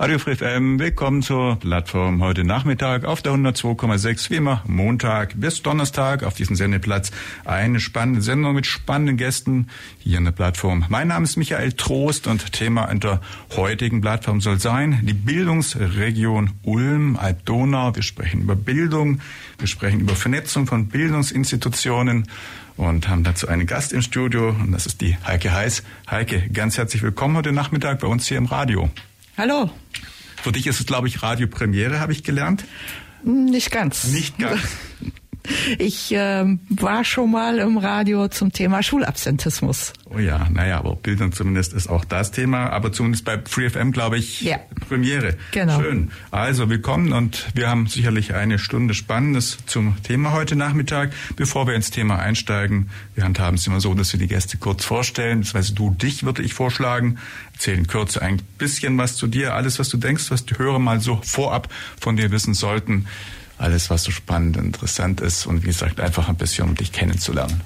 Radio Free FM, willkommen zur Plattform heute Nachmittag auf der 102,6, wie immer Montag bis Donnerstag auf diesem Sendeplatz. Eine spannende Sendung mit spannenden Gästen hier in der Plattform. Mein Name ist Michael Trost und Thema in der heutigen Plattform soll sein die Bildungsregion Ulm, Alb-Donau. Wir sprechen über Bildung, wir sprechen über Vernetzung von Bildungsinstitutionen und haben dazu einen Gast im Studio und das ist die Heike Heiß. Heike, ganz herzlich willkommen heute Nachmittag bei uns hier im Radio. Hallo. Für dich ist es, glaube ich, Radiopremiere, habe ich gelernt. Nicht ganz. Nicht ganz. Ich äh, war schon mal im Radio zum Thema Schulabsentismus. Oh ja, naja, aber Bildung zumindest ist auch das Thema, aber zumindest bei FreeFM, glaube ich, ja. Premiere. Genau. Schön. Also willkommen und wir haben sicherlich eine Stunde Spannendes zum Thema heute Nachmittag. Bevor wir ins Thema einsteigen, wir handhaben es immer so, dass wir die Gäste kurz vorstellen. Das heißt, du, dich würde ich vorschlagen, erzählen Kürze ein bisschen was zu dir, alles, was du denkst, was die Hörer mal so vorab von dir wissen sollten alles, was so spannend, interessant ist und wie gesagt, einfach ein bisschen, um dich kennenzulernen.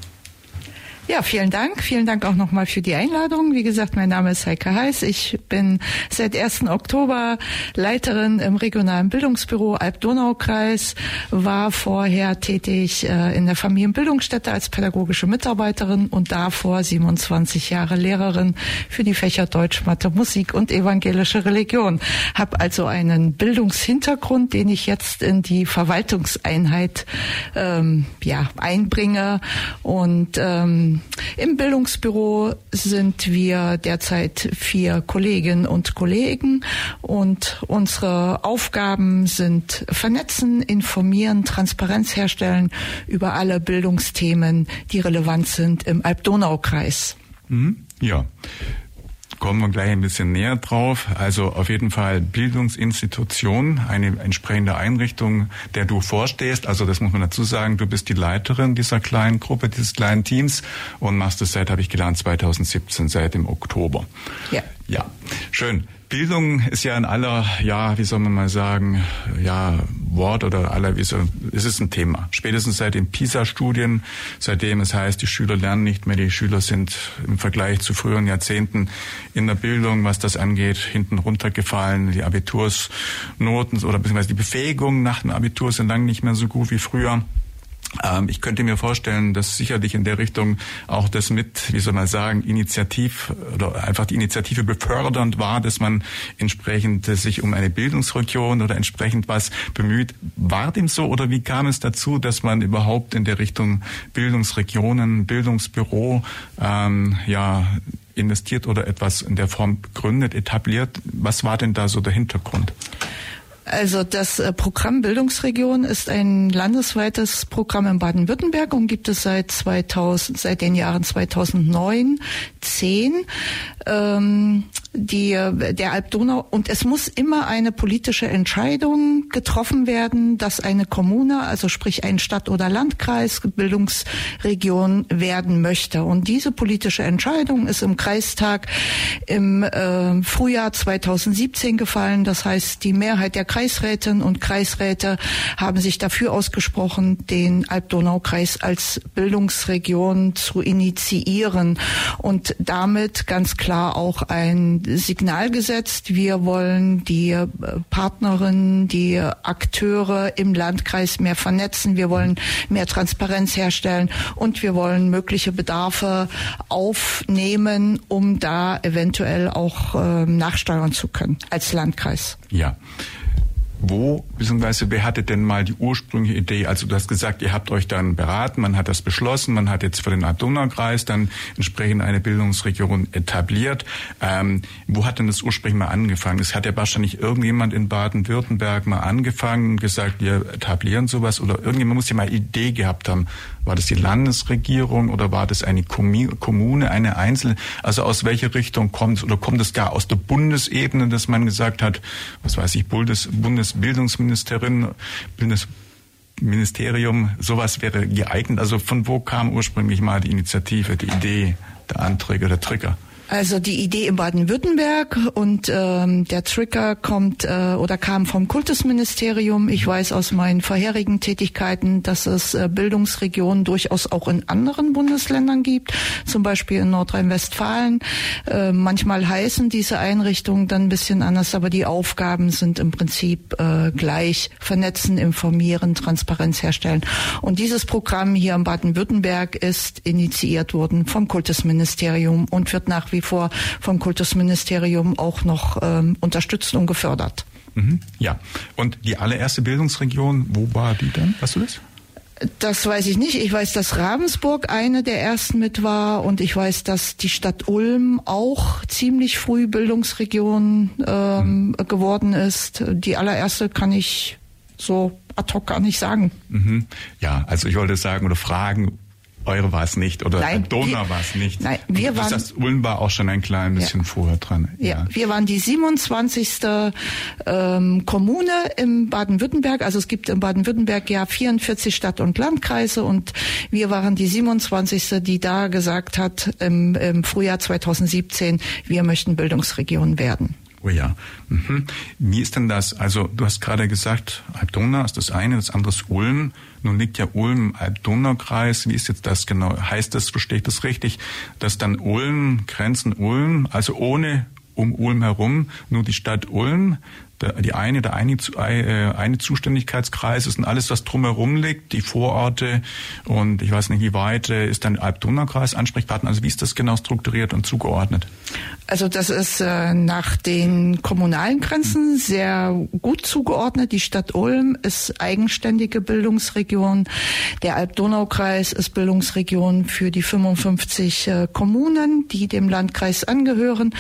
Ja, vielen Dank. Vielen Dank auch nochmal für die Einladung. Wie gesagt, mein Name ist Heike Heiß. Ich bin seit 1. Oktober Leiterin im regionalen Bildungsbüro Alb-Donau-Kreis, war vorher tätig äh, in der Familienbildungsstätte als pädagogische Mitarbeiterin und davor 27 Jahre Lehrerin für die Fächer Deutsch, Mathe, Musik und evangelische Religion. Hab also einen Bildungshintergrund, den ich jetzt in die Verwaltungseinheit ähm, ja, einbringe und ähm, im Bildungsbüro sind wir derzeit vier Kolleginnen und Kollegen und unsere Aufgaben sind vernetzen, informieren, Transparenz herstellen über alle Bildungsthemen, die relevant sind im Alb-Donau-Kreis. Mhm. Ja kommen wir gleich ein bisschen näher drauf. Also auf jeden Fall Bildungsinstitution, eine entsprechende Einrichtung, der du vorstehst. Also das muss man dazu sagen, du bist die Leiterin dieser kleinen Gruppe, dieses kleinen Teams und machst es seit, habe ich gelernt, 2017, seit dem Oktober. Ja. Ja, schön. Bildung ist ja in aller, ja, wie soll man mal sagen, ja, Wort oder aller, wie soll, es ist ein Thema. Spätestens seit den PISA-Studien, seitdem es heißt, die Schüler lernen nicht mehr, die Schüler sind im Vergleich zu früheren Jahrzehnten in der Bildung, was das angeht, hinten runtergefallen. Die Abitursnoten oder beziehungsweise die Befähigung nach dem Abitur sind lang nicht mehr so gut wie früher. Ähm, ich könnte mir vorstellen, dass sicherlich in der Richtung auch das mit, wie soll man sagen, Initiativ oder einfach die Initiative befördernd war, dass man entsprechend sich um eine Bildungsregion oder entsprechend was bemüht. War dem so oder wie kam es dazu, dass man überhaupt in der Richtung Bildungsregionen, Bildungsbüro ähm, ja investiert oder etwas in der Form gründet, etabliert? Was war denn da so der Hintergrund? Also das äh, Programm Bildungsregion ist ein landesweites Programm in Baden-Württemberg und gibt es seit 2000, seit den Jahren 2009, 10. Ähm, die, der Alp-Donau und es muss immer eine politische Entscheidung getroffen werden, dass eine Kommune, also sprich ein Stadt- oder Landkreis, Bildungsregion werden möchte. Und diese politische Entscheidung ist im Kreistag im äh, Frühjahr 2017 gefallen. Das heißt, die Mehrheit der Kreisrätinnen und Kreisräte haben sich dafür ausgesprochen, den Alb-Donau-Kreis als Bildungsregion zu initiieren und damit ganz klar auch ein Signal gesetzt. Wir wollen die äh, Partnerinnen, die Akteure im Landkreis mehr vernetzen. Wir wollen mehr Transparenz herstellen und wir wollen mögliche Bedarfe aufnehmen, um da eventuell auch äh, nachsteuern zu können als Landkreis. Ja wo, beziehungsweise wer hatte denn mal die ursprüngliche Idee? Also du hast gesagt, ihr habt euch dann beraten, man hat das beschlossen, man hat jetzt für den Donau-Kreis dann entsprechend eine Bildungsregion etabliert. Ähm, wo hat denn das ursprünglich mal angefangen? Es hat ja wahrscheinlich irgendjemand in Baden-Württemberg mal angefangen und gesagt, wir etablieren sowas oder irgendjemand muss ja mal Idee gehabt haben. War das die Landesregierung oder war das eine Kommune, eine Einzelne? Also aus welcher Richtung kommt es oder kommt es gar aus der Bundesebene, dass man gesagt hat, was weiß ich, Bundes, Bundesbildungsministerin, Bundesministerium, sowas wäre geeignet. Also von wo kam ursprünglich mal die Initiative, die Idee, der Anträge, der Trigger? Also die Idee in Baden-Württemberg und ähm, der Trigger kommt äh, oder kam vom Kultusministerium. Ich weiß aus meinen vorherigen Tätigkeiten, dass es äh, Bildungsregionen durchaus auch in anderen Bundesländern gibt, zum Beispiel in Nordrhein-Westfalen. Äh, manchmal heißen diese Einrichtungen dann ein bisschen anders, aber die Aufgaben sind im Prinzip äh, gleich. Vernetzen, informieren, Transparenz herstellen. Und dieses Programm hier in Baden-Württemberg ist initiiert worden vom Kultusministerium und wird nach wie vor vom Kultusministerium auch noch ähm, unterstützt und gefördert. Mhm, ja, und die allererste Bildungsregion, wo war die denn? Weißt du das? Das weiß ich nicht. Ich weiß, dass Ravensburg eine der ersten mit war und ich weiß, dass die Stadt Ulm auch ziemlich früh Bildungsregion ähm, mhm. geworden ist. Die allererste kann ich so ad hoc gar nicht sagen. Mhm. Ja, also ich wollte sagen oder fragen, eure war es nicht oder nein, Donau war es nicht. Nein, wir und waren. Das Ulm war auch schon ein klein bisschen ja, vorher dran. Ja. ja. wir waren die 27. Ähm, Kommune im Baden-Württemberg. Also es gibt in Baden-Württemberg ja 44 Stadt- und Landkreise und wir waren die 27. die da gesagt hat im, im Frühjahr 2017, wir möchten Bildungsregion werden. Oh ja. Mhm. Wie ist denn das? Also du hast gerade gesagt, Alb-Donau ist das eine, das andere ist Ulm. Nun liegt ja Ulm im Alb-Donau-Kreis. Wie ist jetzt das genau? Heißt das, verstehe ich das richtig, dass dann Ulm, Grenzen Ulm, also ohne um Ulm herum, nur die Stadt Ulm die eine, der eine, äh, eine Zuständigkeitskreis ist und alles, was drumherum liegt, die Vororte und ich weiß nicht, wie weit äh, ist dann Alb-Donau-Kreis Ansprechpartner. Also wie ist das genau strukturiert und zugeordnet? Also das ist äh, nach den kommunalen Grenzen sehr gut zugeordnet. Die Stadt Ulm ist eigenständige Bildungsregion. Der Alb-Donau-Kreis ist Bildungsregion für die 55 äh, Kommunen, die dem Landkreis angehören.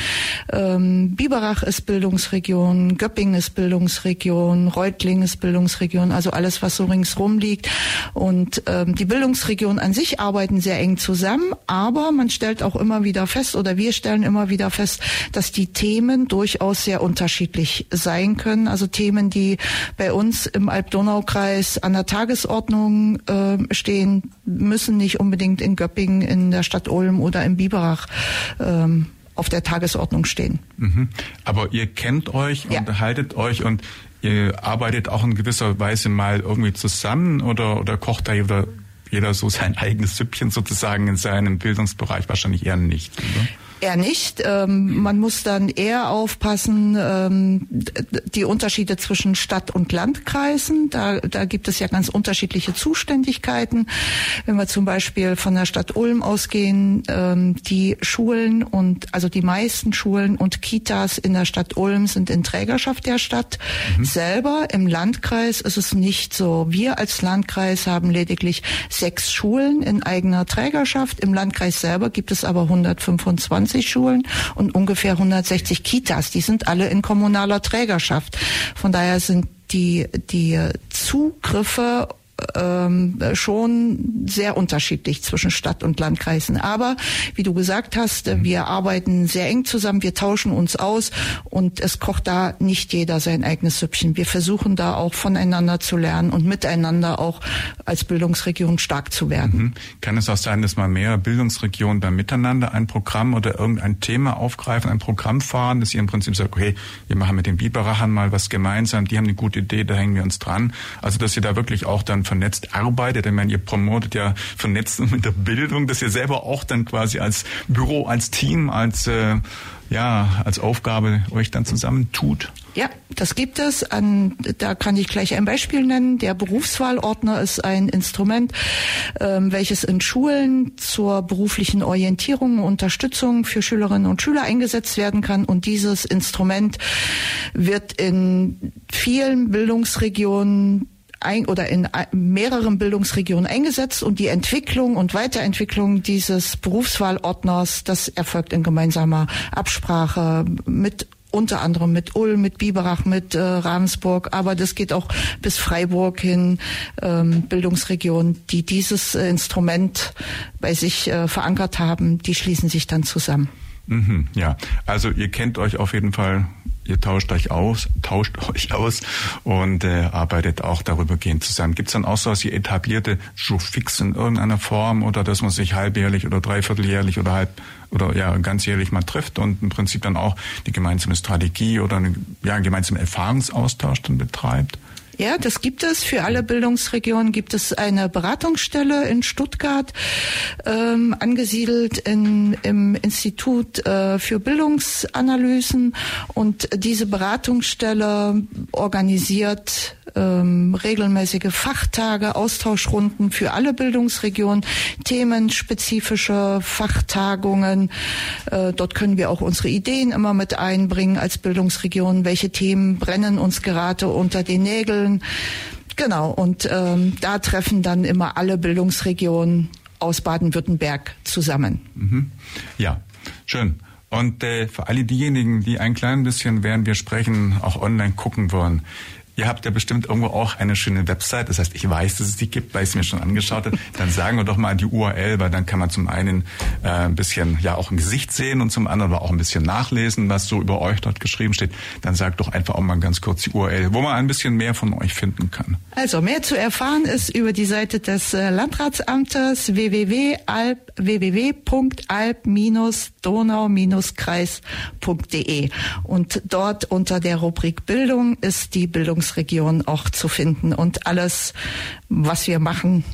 Ähm, Biberach ist Bildungsregion, Göppingen ist Bildungsregion, Reutlingen ist Bildungsregion, also alles, was so ringsrum liegt. Und ähm, die Bildungsregionen an sich arbeiten sehr eng zusammen, aber man stellt auch immer wieder fest oder wir stellen immer wieder fest, dass die Themen durchaus sehr unterschiedlich sein können. Also Themen, die bei uns im Alb-Donau-Kreis an der Tagesordnung äh, stehen, müssen nicht unbedingt in Göppingen, in der Stadt Ulm oder in Biberach ähm, auf der Tagesordnung stehen. Mhm. Aber ihr kennt euch, ja. unterhaltet euch und ihr arbeitet auch in gewisser Weise mal irgendwie zusammen oder, oder kocht da jeder, jeder so sein eigenes Süppchen sozusagen in seinem Bildungsbereich? Wahrscheinlich eher nicht. Oder? Eher nicht. Ähm, man muss dann eher aufpassen, ähm, die Unterschiede zwischen Stadt- und Landkreisen. Da, da gibt es ja ganz unterschiedliche Zuständigkeiten. Wenn wir zum Beispiel von der Stadt Ulm ausgehen, ähm, die Schulen und also die meisten Schulen und Kitas in der Stadt Ulm sind in Trägerschaft der Stadt mhm. selber. Im Landkreis ist es nicht so. Wir als Landkreis haben lediglich sechs Schulen in eigener Trägerschaft. Im Landkreis selber gibt es aber 125 120 Schulen und ungefähr 160 Kitas. Die sind alle in kommunaler Trägerschaft. Von daher sind die, die Zugriffe ähm, schon sehr unterschiedlich zwischen Stadt und Landkreisen. Aber wie du gesagt hast, mhm. wir arbeiten sehr eng zusammen, wir tauschen uns aus und es kocht da nicht jeder sein eigenes Süppchen. Wir versuchen da auch voneinander zu lernen und miteinander auch als Bildungsregion stark zu werden. Mhm. Kann es auch sein, dass mal mehr Bildungsregionen da miteinander ein Programm oder irgendein Thema aufgreifen, ein Programm fahren, dass ihr im Prinzip sagt, okay, wir machen mit den Biberachern mal was gemeinsam, die haben eine gute Idee, da hängen wir uns dran. Also dass ihr da wirklich auch dann vernetzt arbeitet. Ich meine, ihr promotet ja Vernetzen mit der Bildung, dass ihr selber auch dann quasi als Büro, als Team, als äh, ja, als Aufgabe euch dann zusammentut? Ja, das gibt es. An, da kann ich gleich ein Beispiel nennen. Der Berufswahlordner ist ein Instrument, ähm, welches in Schulen zur beruflichen Orientierung und Unterstützung für Schülerinnen und Schüler eingesetzt werden kann. Und dieses Instrument wird in vielen Bildungsregionen ein, oder in mehreren Bildungsregionen eingesetzt und die Entwicklung und Weiterentwicklung dieses Berufswahlordners, das erfolgt in gemeinsamer Absprache mit unter anderem mit Ulm, mit Biberach, mit äh, Ravensburg, aber das geht auch bis Freiburg hin, ähm, Bildungsregionen, die dieses äh, Instrument bei sich äh, verankert haben, die schließen sich dann zusammen. Mhm, ja, also ihr kennt euch auf jeden Fall ihr tauscht euch aus, tauscht euch aus und äh, arbeitet auch darüber gehend zusammen. Gibt es dann auch so was wie etablierte Jour-Fix in irgendeiner Form oder dass man sich halbjährlich oder dreivierteljährlich oder halb oder ja ganzjährlich mal trifft und im Prinzip dann auch die gemeinsame Strategie oder eine, ja, einen gemeinsamen Erfahrungsaustausch dann betreibt? Ja, das gibt es. Für alle Bildungsregionen gibt es eine Beratungsstelle in Stuttgart, ähm, angesiedelt in, im Institut äh, für Bildungsanalysen. Und diese Beratungsstelle organisiert ähm, regelmäßige Fachtage, Austauschrunden für alle Bildungsregionen, themenspezifische Fachtagungen. Äh, dort können wir auch unsere Ideen immer mit einbringen als Bildungsregion. Welche Themen brennen uns gerade unter den Nägeln? Genau, und ähm, da treffen dann immer alle Bildungsregionen aus Baden-Württemberg zusammen. Mhm. Ja, schön. Und äh, für alle diejenigen, die ein klein bisschen, während wir sprechen, auch online gucken wollen, Ihr habt ja bestimmt irgendwo auch eine schöne Website. Das heißt, ich weiß, dass es die gibt, weil ich es mir schon angeschaut habe. Dann sagen wir doch mal die URL, weil dann kann man zum einen äh, ein bisschen ja auch ein Gesicht sehen und zum anderen aber auch ein bisschen nachlesen, was so über euch dort geschrieben steht. Dann sagt doch einfach auch mal ganz kurz die URL, wo man ein bisschen mehr von euch finden kann. Also mehr zu erfahren ist über die Seite des äh, Landratsamtes www.alp www.alp-donau-kreis.de und dort unter der Rubrik Bildung ist die Bildung Bildungsregion auch zu finden und alles, was wir machen.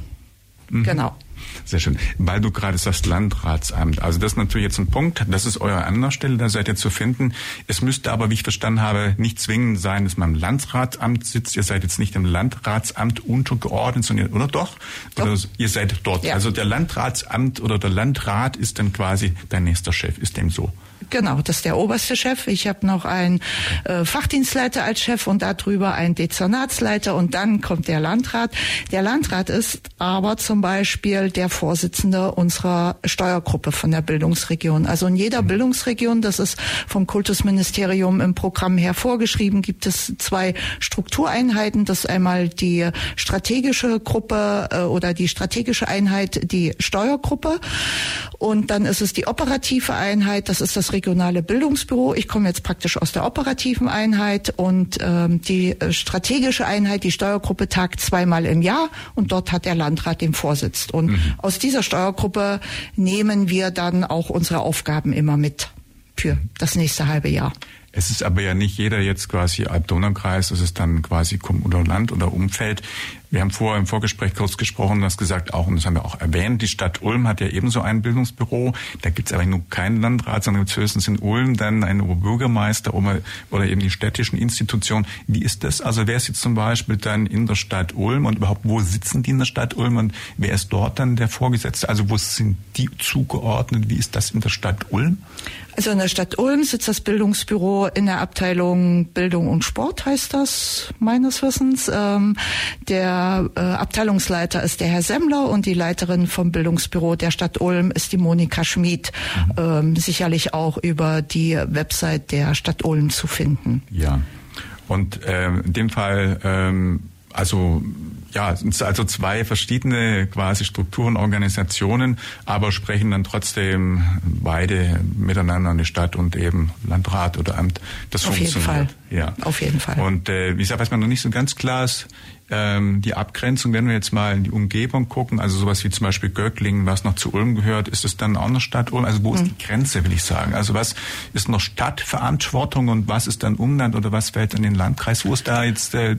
Mhm. Genau. Sehr schön. Weil du gerade sagst Landratsamt. Also das ist natürlich jetzt ein Punkt. Das ist eure Anlaufstelle, da seid ihr zu finden. Es müsste aber, wie ich verstanden habe, nicht zwingend sein, dass man im Landratsamt sitzt. Ihr seid jetzt nicht im Landratsamt untergeordnet, sondern, oder doch? doch. Oder ihr seid dort. Ja. Also der Landratsamt oder der Landrat ist dann quasi dein nächster Chef. Ist dem so? Genau, das ist der oberste Chef. Ich habe noch einen äh, Fachdienstleiter als Chef und darüber einen Dezernatsleiter und dann kommt der Landrat. Der Landrat ist aber zum Beispiel der Vorsitzende unserer Steuergruppe von der Bildungsregion. Also in jeder mhm. Bildungsregion, das ist vom Kultusministerium im Programm her vorgeschrieben, gibt es zwei Struktureinheiten. Das ist einmal die strategische Gruppe äh, oder die strategische Einheit, die Steuergruppe. Und dann ist es die operative Einheit, das ist das regionale Bildungsbüro. Ich komme jetzt praktisch aus der operativen Einheit und ähm, die äh, strategische Einheit, die Steuergruppe tagt zweimal im Jahr und dort hat der Landrat den Vorsitz. Und mhm. aus dieser Steuergruppe nehmen wir dann auch unsere Aufgaben immer mit für das nächste halbe Jahr. Es ist aber ja nicht jeder jetzt quasi Alb-Donau-Kreis, es ist dann quasi oder Land oder Umfeld. Wir haben vorher im Vorgespräch kurz gesprochen, du hast gesagt, auch, und das haben wir auch erwähnt, die Stadt Ulm hat ja ebenso ein Bildungsbüro. Da gibt es aber nur keinen Landrat, sondern gibt höchstens in Ulm dann einen Oberbürgermeister oder eben die städtischen Institutionen. Wie ist das? Also wer ist jetzt zum Beispiel dann in der Stadt Ulm und überhaupt wo sitzen die in der Stadt Ulm und wer ist dort dann der Vorgesetzte? Also wo sind die zugeordnet? Wie ist das in der Stadt Ulm? Also in der Stadt Ulm sitzt das Bildungsbüro in der Abteilung Bildung und Sport, heißt das meines Wissens. Ähm, der der äh, Abteilungsleiter ist der Herr Semmler und die Leiterin vom Bildungsbüro der Stadt Ulm ist die Monika Schmid. Mhm. Ähm, sicherlich auch über die Website der Stadt Ulm zu finden. Ja. Und äh, in dem Fall, ähm, also ja, also zwei verschiedene quasi Strukturen, Organisationen, aber sprechen dann trotzdem beide miteinander eine Stadt und eben Landrat oder Amt. Das Auf funktioniert. Jeden Fall. Ja. Auf jeden Fall. Und äh, wie gesagt, was man noch nicht so ganz klar ist, ähm, die Abgrenzung, wenn wir jetzt mal in die Umgebung gucken, also sowas wie zum Beispiel Göcklingen, was noch zu Ulm gehört, ist es dann auch eine Stadt Ulm? Also wo ist hm. die Grenze, will ich sagen? Also was ist noch Stadtverantwortung und was ist dann Umland oder was fällt in den Landkreis? Wo ist da jetzt äh,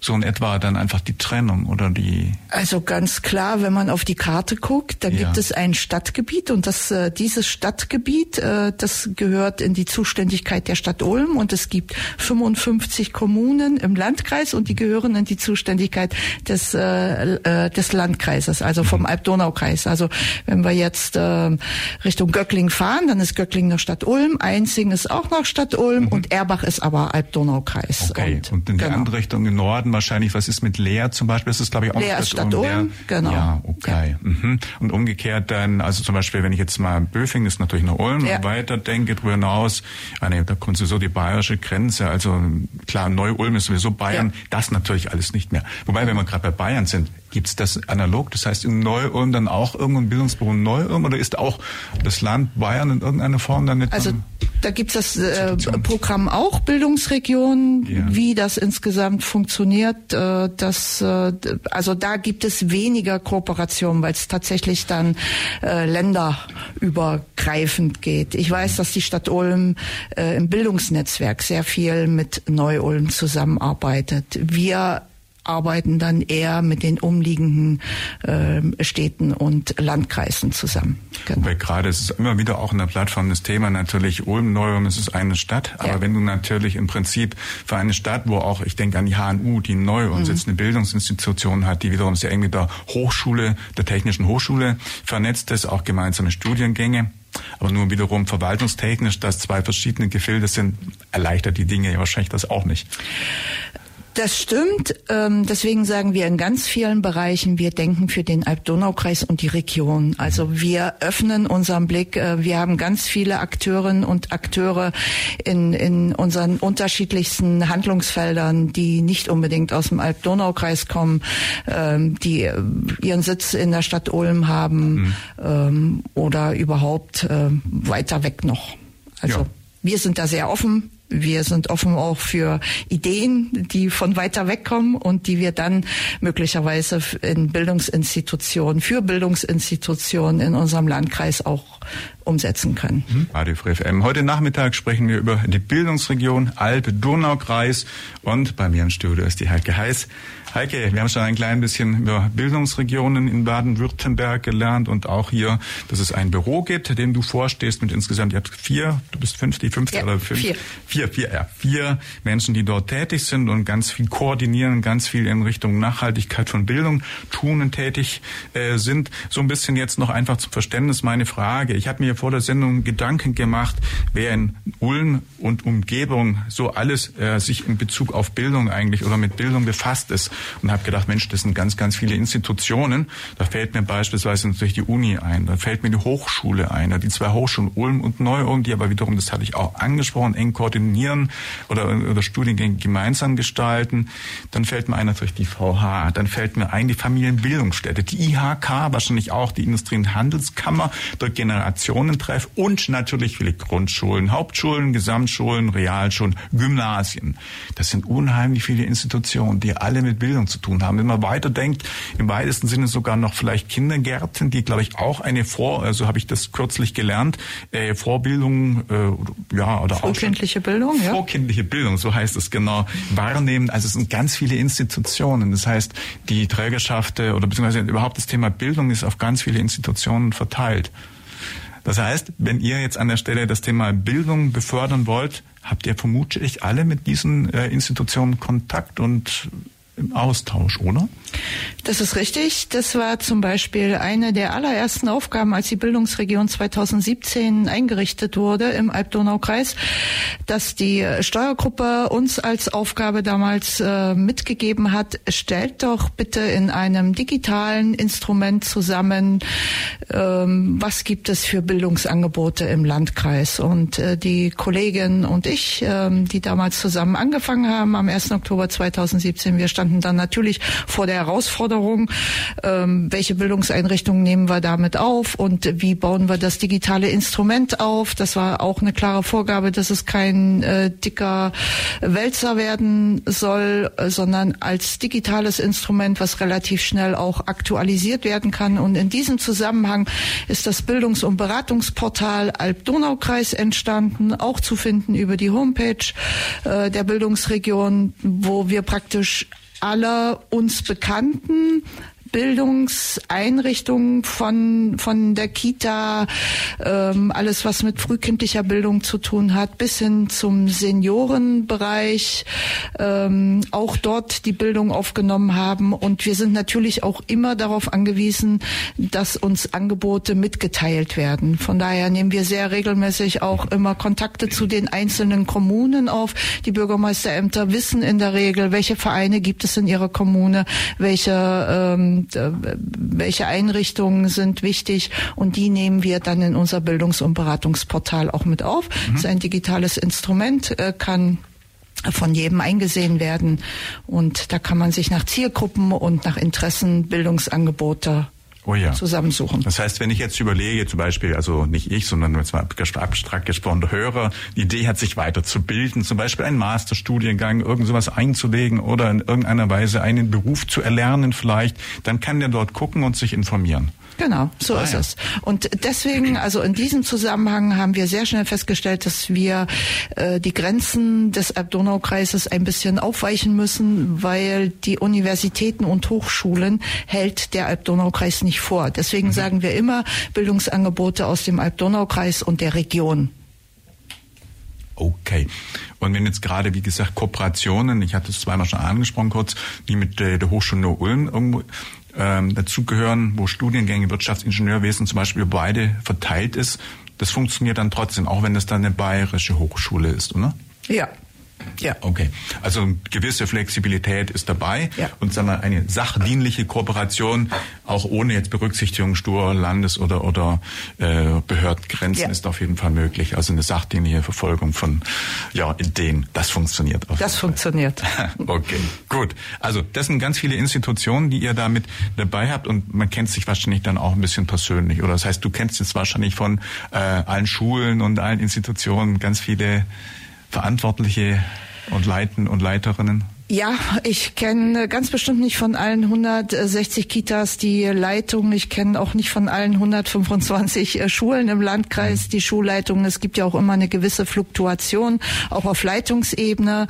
so in etwa dann einfach die Trennung oder die? Also ganz klar, wenn man auf die Karte guckt, dann ja. gibt es ein Stadtgebiet und das äh, dieses Stadtgebiet, äh, das gehört in die Zuständigkeit der Stadt Ulm und es gibt 55 Kommunen im Landkreis und die gehören in die Zuständigkeit Zuständigkeit des, äh, äh, des Landkreises, also vom. Alb-Donau-Kreis. Also wenn wir jetzt äh, Richtung Göckling fahren, dann ist Göckling noch Stadt Ulm, Einzing ist auch noch Stadt Ulm mhm. und Erbach ist aber Alb-Donau-Kreis. Okay, und, und in genau. die andere Richtung im Norden wahrscheinlich, was ist mit Leer zum Beispiel? Das ist glaube ich auch Leer Stadt Ulm, genau. Ja, okay. Ja. Mhm. Und umgekehrt dann, also zum Beispiel, wenn ich jetzt mal Böfing ist natürlich noch Ulm, ja. weiter denke drüber hinaus, ah, nee, da kommt so die bayerische Grenze, also klar, Neu-Ulm ist sowieso Bayern, ja. das natürlich alles nicht mehr. Wobei, wenn wir gerade bei Bayern sind, Gibt es das analog? Das heißt, in Neu-Ulm dann auch irgendein Bildungsbüro in Neu-Ulm oder ist auch das Land Bayern in irgendeiner Form damit? Also da gibt es das äh, Programm auch, Bildungsregion, ja. wie das insgesamt funktioniert. Äh, das, äh, also da gibt es weniger Kooperation, weil es tatsächlich dann äh, länderübergreifend geht. Ich weiß, dass die Stadt Ulm äh, im Bildungsnetzwerk sehr viel mit Neu-Ulm zusammenarbeitet. Wir arbeiten dann eher mit den umliegenden äh, Städten und Landkreisen zusammen. Genau. Wobei gerade es ist immer wieder auch in der Plattform das Thema natürlich Ulm, Neu-Ulm, es ist eine Stadt, aber ja. wenn du natürlich im Prinzip für eine Stadt, wo auch, ich denke an die HNU, die in Neu-Ulm mhm. sitzt, eine Bildungsinstitution hat, die wiederum sehr eng mit der Hochschule, der Technischen Hochschule vernetzt ist, auch gemeinsame Studiengänge, aber nur wiederum verwaltungstechnisch, dass zwei verschiedene Gefilde sind, erleichtert die Dinge ja wahrscheinlich das auch nicht. Das stimmt. Ähm, deswegen sagen wir in ganz vielen Bereichen, wir denken für den Alb-Donau-Kreis und die Region. Also wir öffnen unseren Blick. Äh, wir haben ganz viele Akteurinnen und Akteure in, in unseren unterschiedlichsten Handlungsfeldern, die nicht unbedingt aus dem Alb-Donau-Kreis kommen, ähm, die äh, ihren Sitz in der Stadt Ulm haben mhm. Ähm, oder überhaupt äh, weiter weg noch. Also ja. wir sind da sehr offen wir sind offen auch für Ideen, die von weiter weg kommen und die wir dann möglicherweise in Bildungsinstitutionen, für Bildungsinstitutionen in unserem Landkreis auch umsetzen können. Mhm. Heute Nachmittag sprechen wir über die Bildungsregion Alb-Donau-Kreis und bei mir im Studio ist die Heike Heiß. Heike, wir haben schon ein klein bisschen über Bildungsregionen in Baden-Württemberg gelernt und auch hier, dass es ein Büro gibt, dem du vorstehst mit insgesamt, ihr habt vier, du bist fünf, die fünfte ja, oder fünf? Vier. Vier, vier, ja, vier Menschen, die dort tätig sind und ganz viel koordinieren, ganz viel in Richtung Nachhaltigkeit von Bildung tun und tätig äh, sind. So ein bisschen jetzt noch einfach zum Verständnis meine Frage. Ich habe mir vor der Sendung Gedanken gemacht, wer in Ulm und Umgebung so alles äh, sich in Bezug auf Bildung eigentlich oder mit Bildung befasst ist und habe gedacht, Mensch, das sind ganz, ganz viele Institutionen. Da fällt mir beispielsweise natürlich die Uni ein, da fällt mir die Hochschule ein, die zwei Hochschulen Ulm und Neu-Ulm, die aber wiederum, das hatte ich auch angesprochen, eng koordinieren oder, oder Studiengänge gemeinsam gestalten. Dann fällt mir ein natürlich die VH, dann fällt mir ein die Familienbildungsstätte, die IHK, wahrscheinlich auch die Industrie- und Handelskammer, der Generationentreff und natürlich viele Grundschulen, Hauptschulen, Gesamtschulen, Realschulen, Gymnasien. Das sind unheimlich viele Institutionen, die alle mit Bildung zu tun haben. Wenn man weiterdenkt, im weitesten Sinne sogar noch vielleicht Kindergärten, die, glaube ich, auch eine Vor, also habe ich das kürzlich gelernt, äh, Vorbildung, äh, ja, oder Vorkindliche Bildung, ja. Vorkindliche Bildung, so heißt es genau, wahrnehmen. Also es sind ganz viele Institutionen. Das heißt, die Trägerschaft äh, oder beziehungsweise überhaupt das Thema Bildung ist auf ganz viele Institutionen verteilt. Das heißt, wenn ihr jetzt an der Stelle das Thema Bildung befördern wollt, habt ihr vermutlich alle mit diesen äh, Institutionen Kontakt und im Austausch, oder? Das ist richtig. Das war zum Beispiel eine der allerersten Aufgaben, als die Bildungsregion 2017 eingerichtet wurde im Alb-Donau-Kreis, dass die Steuergruppe uns als Aufgabe damals äh, mitgegeben hat, stellt doch bitte in einem digitalen Instrument zusammen, ähm, was gibt es für Bildungsangebote im Landkreis. Und äh, die Kollegin und ich, äh, die damals zusammen angefangen haben, am 1. Oktober 2017, wir standen dann natürlich vor der Herausforderung, ähm, welche Bildungseinrichtungen nehmen wir damit auf und wie bauen wir das digitale Instrument auf. Das war auch eine klare Vorgabe, dass es kein äh, dicker Wälzer werden soll, äh, sondern als digitales Instrument, was relativ schnell auch aktualisiert werden kann. Und in diesem Zusammenhang ist das Bildungs- und Beratungsportal Alb-Donau-Kreis entstanden, auch zu finden über die Homepage äh, der Bildungsregion, wo wir praktisch alle uns Bekannten Bildungseinrichtungen von, von der Kita, ähm, alles was mit frühkindlicher Bildung zu tun hat, bis hin zum Seniorenbereich, ähm, auch dort die Bildung aufgenommen haben. Und wir sind natürlich auch immer darauf angewiesen, dass uns Angebote mitgeteilt werden. Von daher nehmen wir sehr regelmäßig auch immer Kontakte zu den einzelnen Kommunen auf. Die Bürgermeisterämter wissen in der Regel, welche Vereine gibt es in ihrer Kommune, welche ähm, äh, welche Einrichtungen sind wichtig und die nehmen wir dann in unser Bildungs- und Beratungsportal auch mit auf. Mhm. Das ist ein digitales Instrument, äh, kann von jedem eingesehen werden und da kann man sich nach Zielgruppen und nach Interessen Bildungsangebote oh ja. zusammensuchen. Das heißt, wenn ich jetzt überlege, zum Beispiel, also nicht ich, sondern jetzt mal abstrakt gesprochen, der Hörer, die Idee hat, sich weiterzubilden, zum Beispiel einen Masterstudiengang, irgend sowas einzulegen oder in irgendeiner Weise einen Beruf zu erlernen vielleicht, dann kann der dort gucken und sich informieren. Genau, so ah, ist ja. es. Und deswegen, also in diesem Zusammenhang haben wir sehr schnell festgestellt, dass wir äh, die Grenzen des Alb-Donau-Kreises ein bisschen aufweichen müssen, weil die Universitäten und Hochschulen hält der Alb-Donau-Kreis nicht vor. Deswegen mhm. sagen wir immer Bildungsangebote aus dem Alb-Donau-Kreis und der Region. Okay. Und wenn jetzt gerade, wie gesagt, Kooperationen, ich hatte es zweimal schon angesprochen kurz, die mit der Hochschule Ulm irgendwo ähm, dazugehören, wo Studiengänge Wirtschaftsingenieurwesen zum Beispiel über beide verteilt ist, das funktioniert dann trotzdem, auch wenn das dann eine bayerische Hochschule ist, oder? Ja, ja. Okay. Also gewisse Flexibilität ist dabei ja. und sagen wir eine sachdienliche Kooperation, auch ohne jetzt Berücksichtigung stur Landes- oder oder äh, Behördengrenzen ja. ist auf jeden Fall möglich. Also eine sachdienliche Verfolgung von ja Ideen, das funktioniert. Auch. das funktioniert. okay, gut. Also das sind ganz viele Institutionen, die ihr damit dabei habt und man kennt sich wahrscheinlich dann auch ein bisschen persönlich. Oder das heißt, du kennst jetzt wahrscheinlich von äh, allen Schulen und allen Institutionen ganz viele Verantwortliche und Leiten und Leiterinnen? Ja, ich kenne ganz bestimmt nicht von allen 160 Kitas die Leitung. Ich kenne auch nicht von allen 125 äh, Schulen im Landkreis die Schulleitung. Es gibt ja auch immer eine gewisse Fluktuation, auch auf Leitungsebene.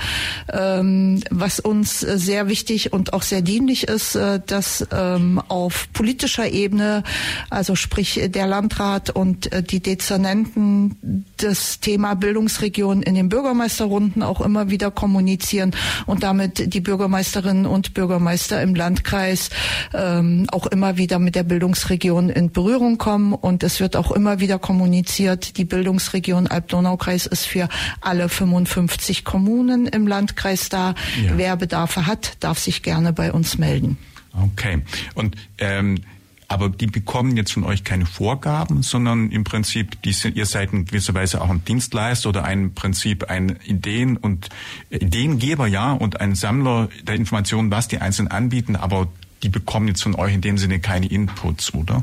Ähm, was uns äh, sehr wichtig und auch sehr dienlich ist, äh, dass ähm, auf politischer Ebene, also sprich der Landrat und die Dezernenten, das Thema Bildungsregion in den Bürgermeisterrunden auch immer wieder kommunizieren und damit die Bürgermeisterinnen und Bürgermeister im Landkreis ähm, auch immer wieder mit der Bildungsregion in Berührung kommen. Und es wird auch immer wieder kommuniziert, die Bildungsregion Alb-Donau-Kreis ist für alle 55 Kommunen im Landkreis da. Ja. Wer Bedarfe hat, darf sich gerne bei uns melden. Okay. Und ähm aber die bekommen jetzt von euch keine Vorgaben, sondern im Prinzip, die sind, ihr seid in gewisser Weise auch ein Dienstleister oder ein Prinzip ein Ideen- und Ideengeber, ja, und ein Sammler der Informationen, was die Einzelnen anbieten, aber die bekommen jetzt von euch in dem Sinne keine Inputs, oder?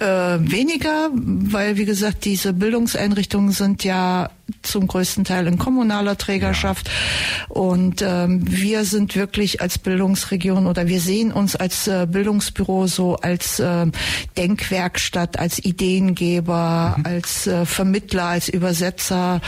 Äh, weniger, weil wie gesagt, diese Bildungseinrichtungen sind ja zum größten Teil in kommunaler Trägerschaft. Ja. Und ähm, wir sind wirklich als Bildungsregion oder wir sehen uns als äh, Bildungsbüro so als äh, Denkwerkstatt, als Ideengeber, mhm. als äh, Vermittler, als Übersetzer.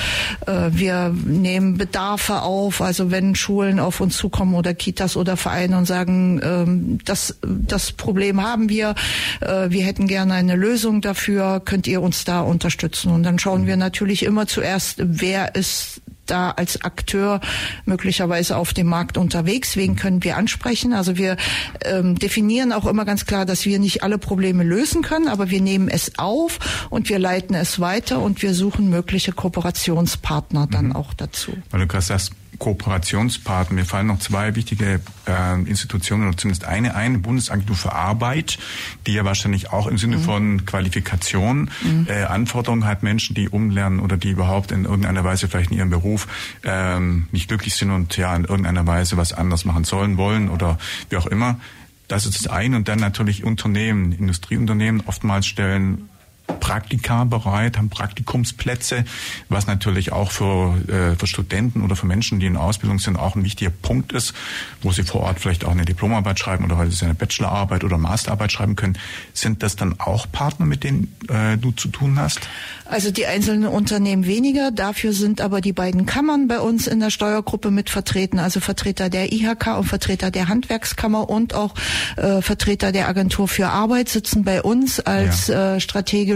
Äh, wir nehmen Bedarfe auf, also wenn Schulen auf uns zukommen oder Kitas oder Vereine und sagen, ähm, das, das Problem haben wir, äh, wir hätten gerne eine Lösung dafür, könnt ihr uns da unterstützen. Und dann schauen wir natürlich immer zuerst, wer ist da als Akteur möglicherweise auf dem Markt unterwegs. Wen können wir ansprechen? Also wir ähm, definieren auch immer ganz klar, dass wir nicht alle Probleme lösen können, aber wir nehmen es auf und wir leiten es weiter und wir suchen mögliche Kooperationspartner dann mhm. auch dazu. Weil du gerade sagst, Kooperationspartner. Mir fallen noch zwei wichtige äh, Institutionen oder zumindest eine ein, Bundesagentur für Arbeit, die ja wahrscheinlich auch im Sinne mhm. von Qualifikation mhm. äh, Anforderungen hat, Menschen, die umlernen oder die überhaupt in irgendeiner Weise vielleicht in ihrem Beruf ähm, nicht glücklich sind und ja in irgendeiner Weise was anders machen sollen, wollen oder wie auch immer. Das ist das eine und dann natürlich Unternehmen, Industrieunternehmen oftmals stellen Praktika bereit, haben Praktikumsplätze, was natürlich auch für, äh, für Studenten oder für Menschen, die in Ausbildung sind, auch ein wichtiger Punkt ist, wo sie vor Ort vielleicht auch eine Diplomarbeit schreiben oder weil sie eine Bachelorarbeit oder Masterarbeit schreiben können. Sind das dann auch Partner, mit denen äh, du zu tun hast? Also die einzelnen Unternehmen weniger, dafür sind aber die beiden Kammern bei uns in der Steuergruppe mit vertreten, also Vertreter der IHK und Vertreter der Handwerkskammer und auch äh, Vertreter der Agentur für Arbeit sitzen bei uns als ja. äh,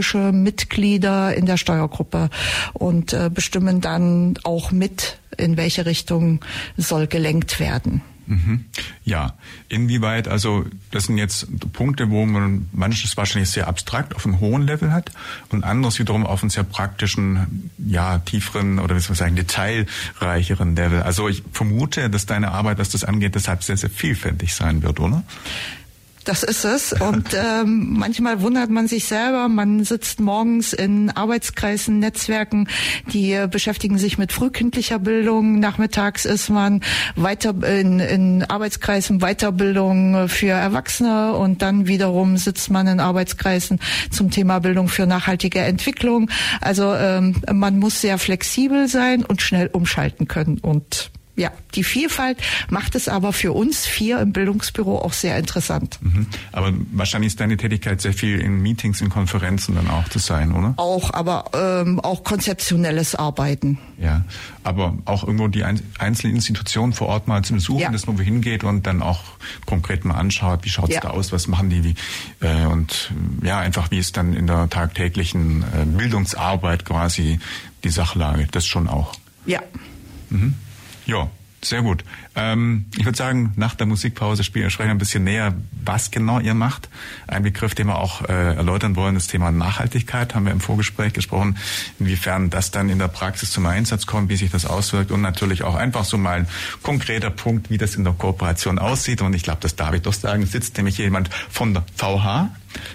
strategische Mitglieder in der Steuergruppe und äh, bestimmen dann auch mit, in welche Richtung soll gelenkt werden. Mhm. Ja, inwieweit, also das sind jetzt Punkte, wo man manches wahrscheinlich sehr abstrakt auf einem hohen Level hat und anderes wiederum auf einem sehr praktischen, ja, tieferen oder wie soll man sagen, detailreicheren Level. Also ich vermute, dass deine Arbeit, was das angeht, deshalb sehr, sehr vielfältig sein wird, oder? Das ist es. Und ähm, manchmal wundert man sich selber. Man sitzt morgens in Arbeitskreisen, Netzwerken, die beschäftigen sich mit frühkindlicher Bildung. Nachmittags ist man weiter in, in Arbeitskreisen Weiterbildung für Erwachsene und dann wiederum sitzt man in Arbeitskreisen zum Thema Bildung für nachhaltige Entwicklung. Also ähm, man muss sehr flexibel sein und schnell umschalten können und ja, die Vielfalt macht es aber für uns vier im Bildungsbüro auch sehr interessant. Mhm. Aber wahrscheinlich ist deine Tätigkeit sehr viel in Meetings, in Konferenzen dann auch zu sein, oder? Auch, aber ähm, auch konzeptionelles Arbeiten. Ja, aber auch irgendwo die einzelnen Institutionen vor Ort mal zu besuchen, ja. dass man wohin geht und dann auch konkret mal anschaut, wie schaut's ja. da aus, was machen die, wie, äh, und ja, einfach wie ist dann in der tagtäglichen äh, Bildungsarbeit quasi die Sachlage, das schon auch. Ja. Mhm. Ja, sehr gut. Ähm, ich würde sagen, nach der Musikpause spielen wir sprechen ein bisschen näher, was genau ihr macht. Ein Begriff, den wir auch äh, erläutern wollen, das Thema Nachhaltigkeit, haben wir im Vorgespräch gesprochen, inwiefern das dann in der Praxis zum Einsatz kommt, wie sich das auswirkt und natürlich auch einfach so mal ein konkreter Punkt, wie das in der Kooperation aussieht. Und ich glaube, dass David doch sagen sitzt nämlich jemand von der VH,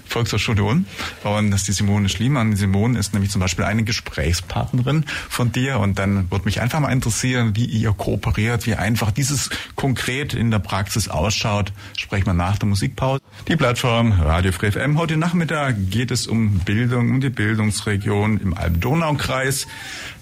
Volkshochschule Ulm. Und das ist die Simone Schliemann. Simone ist nämlich zum Beispiel eine Gesprächspartnerin von dir. Und dann würde mich einfach mal interessieren, wie ihr kooperiert, wie einfach dieses konkret in der Praxis ausschaut. Sprechen wir nach der Musikpause. Die Plattform Radio Free FM. Heute Nachmittag geht es um Bildung, um die Bildungsregion im Alb-Donau-Kreis.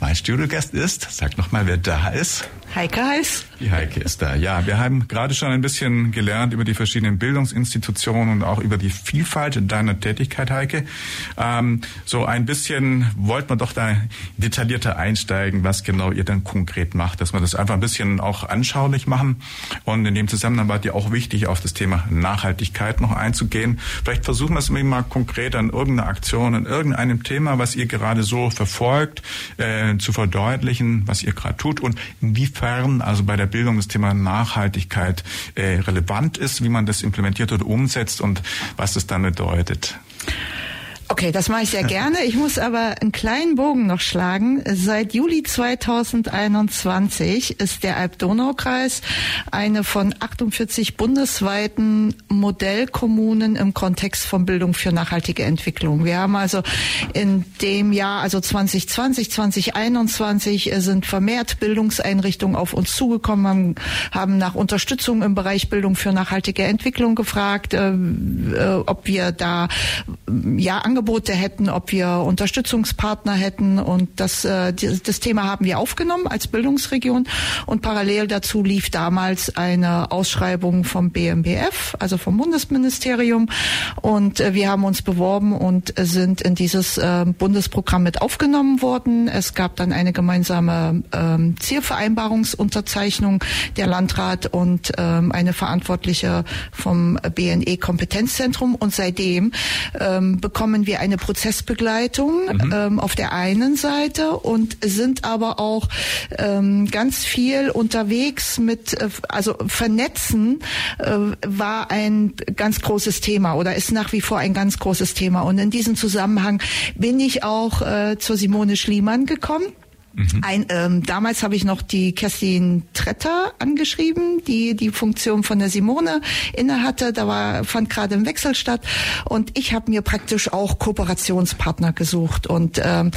Mein Studiogast ist, sag noch mal, wer da ist. Heike heißt. Die Heike ist da. Ja, wir haben gerade schon ein bisschen gelernt über die verschiedenen Bildungsinstitutionen und auch über die Vielfalt deiner Tätigkeit, Heike. Ähm, so ein bisschen wollte man doch da detaillierter einsteigen, was genau ihr dann konkret macht, dass wir das einfach ein bisschen auch anschaulich machen. Und in dem Zusammenhang war dir auch wichtig, auf das Thema Nachhaltigkeit noch einzugehen. Vielleicht versuchen wir es mal konkret an irgendeiner Aktion, an irgendeinem Thema, was ihr gerade so verfolgt, äh, zu verdeutlichen, was ihr gerade tut und inwiefern also bei der Bildung das Thema Nachhaltigkeit äh, relevant ist, wie man das implementiert oder umsetzt und was das dann bedeutet. Okay, das mache ich sehr gerne. Ich muss aber einen kleinen Bogen noch schlagen. Seit Juli 2021 ist der Alb-Donau-Kreis eine von 48 bundesweiten Modellkommunen im Kontext von Bildung für nachhaltige Entwicklung. Wir haben also in dem Jahr, also 2020, 2021, sind vermehrt Bildungseinrichtungen auf uns zugekommen, haben, nach Unterstützung im Bereich Bildung für nachhaltige Entwicklung gefragt, äh, äh ob wir da ja Angebote hätten, ob wir Unterstützungspartner hätten. Und das, äh, das Thema haben wir aufgenommen als Bildungsregion. Und parallel dazu lief damals eine Ausschreibung vom BMBF, also vom Bundesministerium. Und äh, wir haben uns beworben und sind in dieses äh, Bundesprogramm mit aufgenommen worden. Es gab dann eine gemeinsame ähm, Zielvereinbarungsunterzeichnung der Landrat und ähm, eine Verantwortliche vom BNE Kompetenzzentrum. Und seitdem ähm, bekommen wir eine Prozessbegleitung mhm. ähm, auf der einen Seite und sind aber auch ähm, ganz viel unterwegs mit, äh, also Vernetzen äh, war ein ganz großes Thema oder ist nach wie vor ein ganz großes Thema. Und in diesem Zusammenhang bin ich auch äh, zur Simone Schliemann gekommen Mhm. Ein, ähm, damals habe ich noch die Kerstin Tretter angeschrieben, die die Funktion von der Simone innehatte. Da war, fand gerade ein Wechsel statt. Und ich habe mir praktisch auch Kooperationspartner gesucht. Und ähm,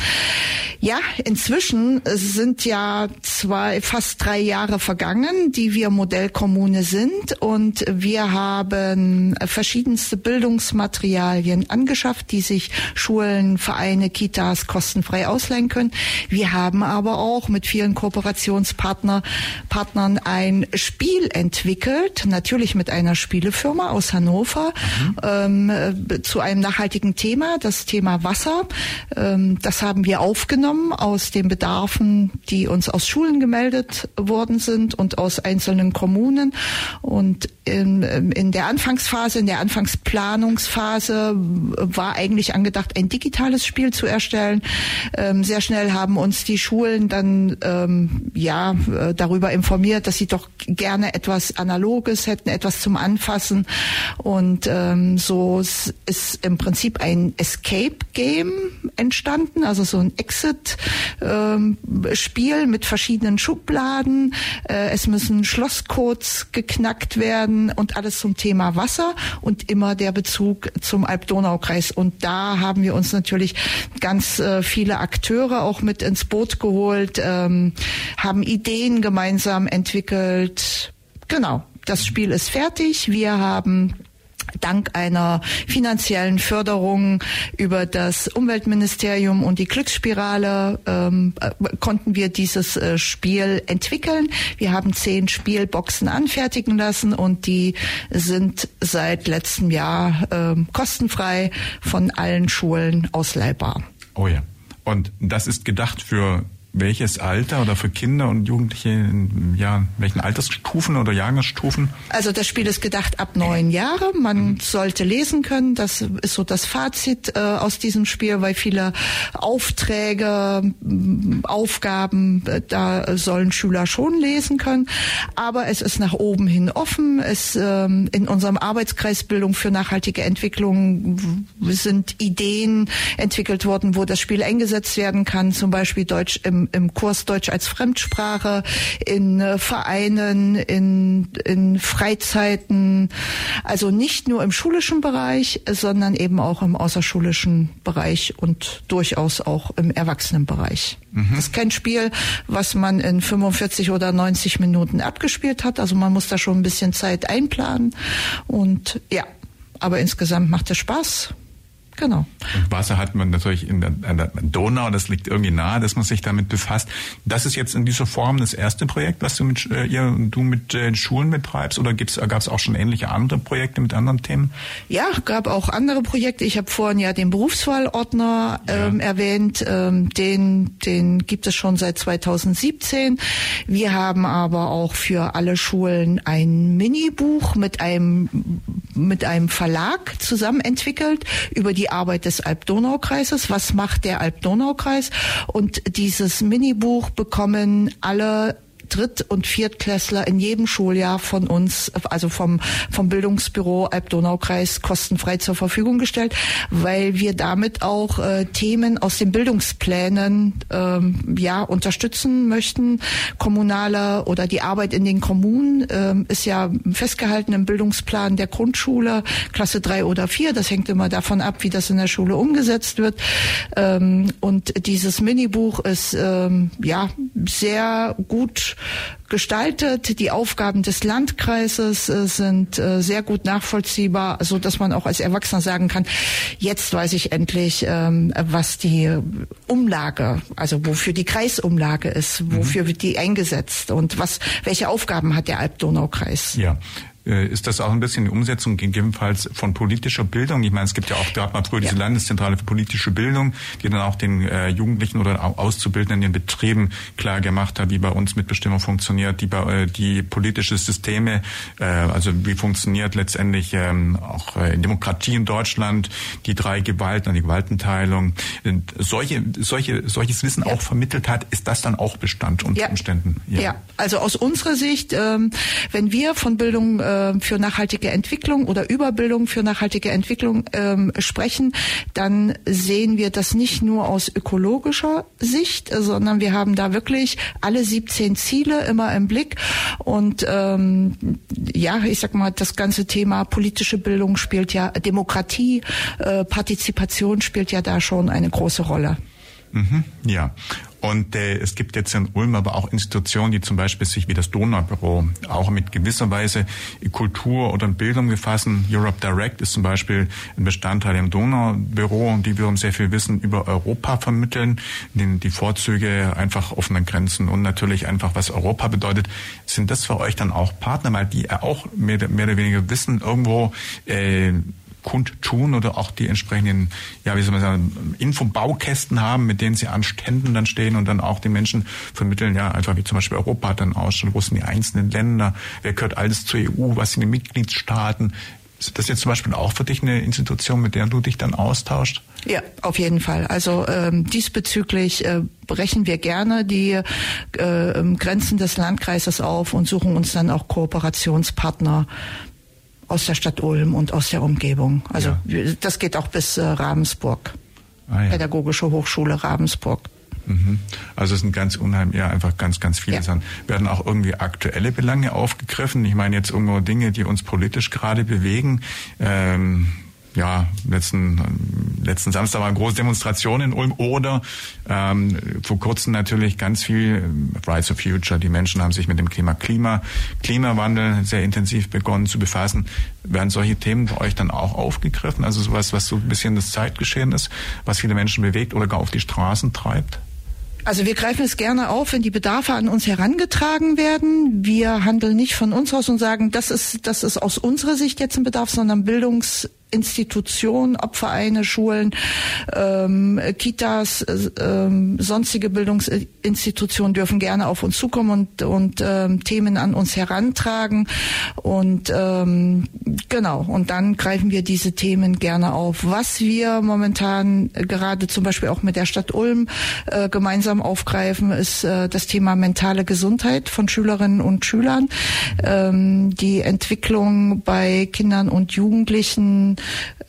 ja, inzwischen sind ja zwei, fast drei Jahre vergangen, die wir Modellkommune sind. Und wir haben verschiedenste Bildungsmaterialien angeschafft, die sich Schulen, Vereine, Kitas kostenfrei ausleihen können. Wir haben aber auch mit vielen Kooperationspartnern Partnern ein Spiel entwickelt, natürlich mit einer Spielefirma aus Hannover, mhm. ähm, äh, zu einem nachhaltigen Thema, das Thema Wasser. Ähm, das haben wir aufgenommen aus den Bedarfen, die uns aus Schulen gemeldet worden sind und aus einzelnen Kommunen. Und in, in der Anfangsphase, in der Anfangsplanungsphase war eigentlich angedacht, ein digitales Spiel zu erstellen. Ähm, sehr schnell haben uns die Schulen Schulen dann ähm, ja äh, darüber informiert, dass sie doch gerne etwas Analoges hätten, etwas zum Anfassen. Und ähm, so ist im Prinzip ein Escape Game entstanden, also so ein Exit-Spiel ähm, mit verschiedenen Schubladen. Äh, es müssen Schlosscodes geknackt werden und alles zum Thema Wasser und immer der Bezug zum Alb-Donau-Kreis. Und da haben wir uns natürlich ganz äh, viele Akteure auch mit ins Boot geholt, ähm, haben Ideen gemeinsam entwickelt. Genau, das Spiel ist fertig. Wir haben Dank einer finanziellen Förderung über das Umweltministerium und die Glücksspirale ähm, äh, konnten wir dieses äh, Spiel entwickeln. Wir haben zehn Spielboxen anfertigen lassen und die sind seit letztem Jahr äh, kostenfrei von allen Schulen ausleihbar. Oh ja. Und das ist gedacht für welches Alter oder für Kinder und Jugendliche in ja, welchen Altersstufen oder Jahrgangsstufen? Also das Spiel ist gedacht ab neun Jahre. Man mhm. sollte lesen können. Das ist so das Fazit äh, aus diesem Spiel, weil viele Aufträge, Aufgaben, äh, da sollen Schüler schon lesen können. Aber es ist nach oben hin offen. Es ähm, in unserem Arbeitskreis Bildung für nachhaltige Entwicklung sind Ideen entwickelt worden, wo das Spiel eingesetzt werden kann. Zum Beispiel Deutsch im im, Kurs Deutsch als Fremdsprache, in äh, Vereinen, in, in Freizeiten, also nicht nur im schulischen Bereich, sondern eben auch im außerschulischen Bereich und durchaus auch im Erwachsenenbereich. Mhm. Das ist kein Spiel, was man in 45 oder 90 Minuten abgespielt hat. Also man muss da schon ein bisschen Zeit einplanen. Und ja, aber insgesamt macht es Spaß. Genau. Und Wasser hat man natürlich in der, in der, Donau, das liegt irgendwie nahe, dass man sich damit befasst. Das ist jetzt in dieser Form das erste Projekt, was du mit, äh, ihr, du mit äh, Schulen betreibst oder gab es auch schon ähnliche andere Projekte mit anderen Themen? Ja, gab auch andere Projekte. Ich habe vorhin ja den Berufswahlordner ähm, ja. erwähnt. Ähm, den, den gibt es schon seit 2017. Wir haben aber auch für alle Schulen ein Minibuch mit einem, mit einem Verlag zusammen entwickelt über die die Arbeit des Alb-Donau-Kreises. Was macht der Alb-Donau-Kreis? Und dieses Minibuch bekommen alle Dritt- und Viertklässler in jedem Schuljahr von uns, also vom, vom Bildungsbüro Alb-Donau-Kreis kostenfrei zur Verfügung gestellt, weil wir damit auch äh, Themen aus den Bildungsplänen ähm, ja unterstützen möchten. Kommunale oder die Arbeit in den Kommunen ähm, ist ja festgehalten im Bildungsplan der Grundschule, Klasse drei oder vier. Das hängt immer davon ab, wie das in der Schule umgesetzt wird. Ähm, und dieses Minibuch ist ähm, ja sehr gut gestaltet. Die Aufgaben des Landkreises äh, sind äh, sehr gut nachvollziehbar, so dass man auch als Erwachsener sagen kann, jetzt weiß ich endlich, ähm, was die Umlage, also wofür die Kreisumlage ist, wofür mhm. wird die eingesetzt und was, welche Aufgaben hat der Alb-Donau-Kreis. Ja. Äh, ist das auch ein bisschen die Umsetzung gegebenenfalls von politischer Bildung? Ich meine, es gibt ja auch gerade mal früher diese Landeszentrale für politische Bildung, die dann auch den äh, Jugendlichen oder Auszubildenden in den Betrieben klar gemacht hat, wie bei uns Mitbestimmung funktioniert, die, äh, die politische Systeme, äh, also wie funktioniert letztendlich ähm, auch äh, Demokratie in Deutschland, die drei Gewalten und die Gewaltenteilung. Solche, solche, solches Wissen ja. auch vermittelt hat, ist das dann auch Bestand unter ja. Umständen? Ja. ja. also aus unserer Sicht, ähm, wenn wir von Bildung äh, äh, für nachhaltige Entwicklung oder über Bildung für nachhaltige Entwicklung ähm, sprechen, dann sehen wir das nicht nur aus ökologischer Sicht, sondern wir haben da wirklich alle 17 Ziele immer im Blick und ähm, ja, ich sag mal, das ganze Thema politische Bildung spielt ja Demokratie, äh, Partizipation spielt ja da schon eine große Rolle. Mhm, ja. Und äh, es gibt jetzt in Ulm aber auch Institutionen, die zum Beispiel sich wie das Donaubüro auch mit gewisser Weise Kultur oder Bildung befassen. Europe Direct ist zum Beispiel ein Bestandteil im Donaubüro, die wiederum sehr viel Wissen über Europa vermitteln, die, die Vorzüge einfach offenen Grenzen und natürlich einfach, was Europa bedeutet. Sind das für euch dann auch Partner, weil die auch mehr, mehr oder weniger wissen, irgendwo äh, kundtun oder auch die entsprechenden, ja, wie soll man sagen, Infobaukästen haben, mit denen sie an Ständen dann stehen und dann auch den Menschen vermitteln, ja, einfach wie zum Beispiel Europa dann ausschaut, wo sind die einzelnen Länder, wer gehört alles zur EU, was sind die Mitgliedstaaten, ist das jetzt zum Beispiel auch für dich eine Institution, mit der du dich dann austauscht? Ja, auf jeden Fall. Also ähm, diesbezüglich äh, brechen wir gerne die äh, Grenzen des Landkreises auf und suchen uns dann auch Kooperationspartner aus der Stadt Ulm und aus der Umgebung. Also ja. das geht auch bis äh, Ravensburg. Ah, ja. Pädagogische Hochschule Ravensburg. Mhm. Also es sind ganz unheimlich, ja, einfach ganz, ganz viele ja. Sachen. Werden auch irgendwie aktuelle Belange aufgegriffen? Ich meine jetzt irgendwo Dinge, die uns politisch gerade bewegen. Ähm, ja, letzten, letzten Samstag war eine große Demonstration in Ulm oder ähm, vor kurzem natürlich ganz viel Rise of Future. Die Menschen haben sich mit dem Thema Klima, Klimawandel sehr intensiv begonnen zu befassen. Werden solche Themen bei euch dann auch aufgegriffen? Also sowas, was so ein bisschen das Zeitgeschehen ist, was viele Menschen bewegt oder gar auf die Straßen treibt? Also wir greifen es gerne auf, wenn die Bedarfe an uns herangetragen werden. Wir handeln nicht von uns aus und sagen, das ist, das ist aus unserer Sicht jetzt ein Bedarf, sondern Bildungs Institutionen, ob Vereine, Schulen, ähm, Kitas, äh, ähm, sonstige Bildungsinstitutionen dürfen gerne auf uns zukommen und, und ähm, Themen an uns herantragen. Und ähm, genau, und dann greifen wir diese Themen gerne auf. Was wir momentan gerade zum Beispiel auch mit der Stadt Ulm äh, gemeinsam aufgreifen, ist äh, das Thema mentale Gesundheit von Schülerinnen und Schülern. Ähm, die Entwicklung bei Kindern und Jugendlichen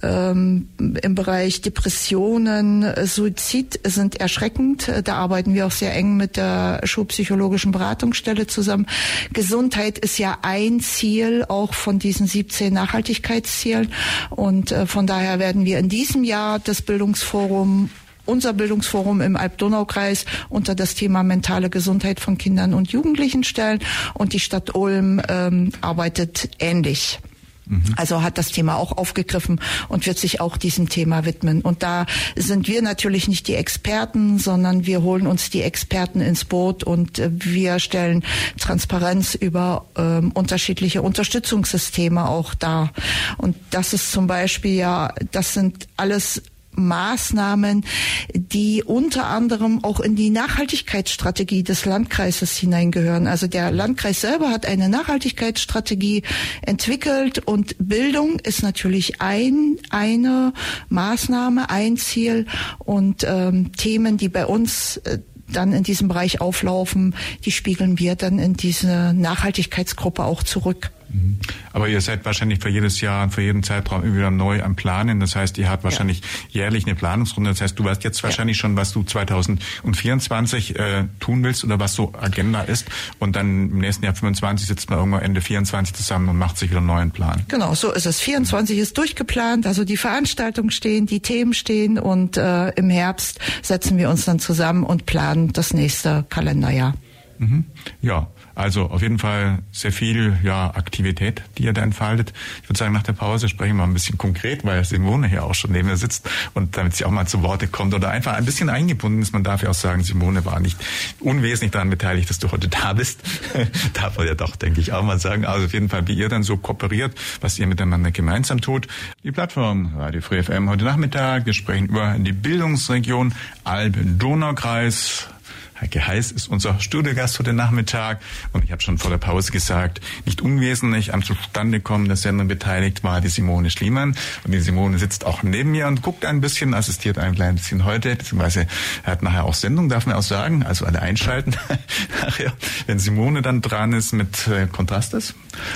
ähm, im Bereich Depressionen, Suizid sind erschreckend. Da arbeiten wir auch sehr eng mit der Schulpsychologischen Beratungsstelle zusammen. Gesundheit ist ja ein Ziel auch von diesen 17 Nachhaltigkeitszielen. Und äh, von daher werden wir in diesem Jahr das Bildungsforum unser Bildungsforum im Alb-Donau-Kreis unter das Thema mentale Gesundheit von Kindern und Jugendlichen stellen. Und die Stadt Ulm ähm, arbeitet ähnlich. Mhm. Also hat das Thema auch aufgegriffen und wird sich auch diesem Thema widmen. Und da sind wir natürlich nicht die Experten, sondern wir holen uns die Experten ins Boot und äh, wir stellen Transparenz über ähm, unterschiedliche Unterstützungssysteme auch dar. Und das ist zum Beispiel ja, das sind alles Maßnahmen, die unter anderem auch in die Nachhaltigkeitsstrategie des Landkreises hineingehören. Also der Landkreis selber hat eine Nachhaltigkeitsstrategie entwickelt und Bildung ist natürlich ein, eine Maßnahme, ein Ziel und ähm, Themen, die bei uns äh, dann in diesem Bereich auflaufen, die spiegeln wir dann in diese Nachhaltigkeitsgruppe auch zurück. Mhm. Aber ihr seid wahrscheinlich für jedes Jahr und für jeden Zeitraum wieder neu am Planen. Das heißt, ihr habt wahrscheinlich ja. jährlich eine Planungsrunde. Das heißt, du weißt jetzt wahrscheinlich ja. schon, was du 2024 äh, tun willst oder was so Agenda ist. Und dann im nächsten Jahr 25 sitzt man irgendwann Ende 24 zusammen und macht sich wieder einen neuen Plan. Genau, so ist es. 24 ist durchgeplant. Also die Veranstaltungen stehen, die Themen stehen und äh, im Herbst setzen wir uns dann zusammen und planen das nächste Kalenderjahr. Mhm. Ja, also auf jeden Fall sehr viel ja, Aktivität, die ihr da entfaltet. Ich würde sagen, nach der Pause sprechen wir mal ein bisschen konkret, weil Simone hier auch schon neben mir sitzt und damit sie auch mal zu Worte kommt oder einfach ein bisschen eingebunden ist. Man darf ja auch sagen, Simone war nicht unwesentlich daran beteiligt, dass du heute da bist. darf man ja doch, denke ich, auch mal sagen. Also auf jeden Fall, wie ihr dann so kooperiert, was ihr miteinander gemeinsam tut. Die Plattform Radio Free FM heute Nachmittag. Wir sprechen über die Bildungsregion Alb-Donau-Kreis Heike Heiß ist unser Studiogast heute Nachmittag und ich habe schon vor der Pause gesagt, nicht unwesentlich am Zustandekommen der Sendung beteiligt war die Simone Schliemann und die Simone sitzt auch neben mir und guckt ein bisschen, assistiert ein klein bisschen heute, beziehungsweise hat nachher auch Sendung, darf man auch sagen, also alle einschalten nachher, wenn Simone dann dran ist mit äh, Kontrastes.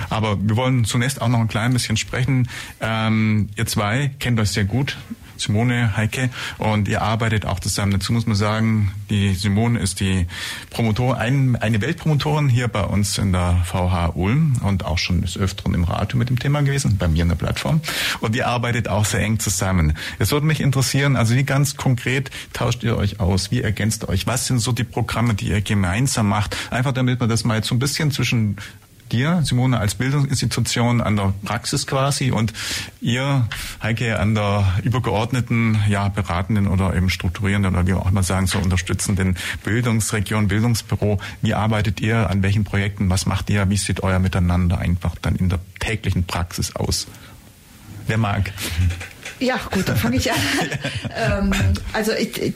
Aber wir wollen zunächst auch noch ein klein bisschen sprechen. Ähm, ihr zwei kennt euch sehr gut. Simone, Heike, und ihr arbeitet auch zusammen. Dazu muss man sagen, die Simone ist die Promotor, ein, eine Weltpromotorin hier bei uns in der VH Ulm und auch schon des Öfteren im Radio mit dem Thema gewesen, bei mir in der Plattform. Und ihr arbeitet auch sehr eng zusammen. Es würde mich interessieren, also wie ganz konkret tauscht ihr euch aus? Wie ergänzt ihr euch? Was sind so die Programme, die ihr gemeinsam macht? Einfach damit man das mal so ein bisschen zwischen dir, Simone, als Bildungsinstitution an der Praxis quasi und ihr, Heike, an der übergeordneten, ja, beratenden oder eben strukturierenden oder wie auch immer sagen, so unterstützenden Bildungsregion, Bildungsbüro. Wie arbeitet ihr? An welchen Projekten? Was macht ihr? Wie sieht euer Miteinander einfach dann in der täglichen Praxis aus? Wer mag? Ja, gut, dann fange ich an. ähm, also ich, ich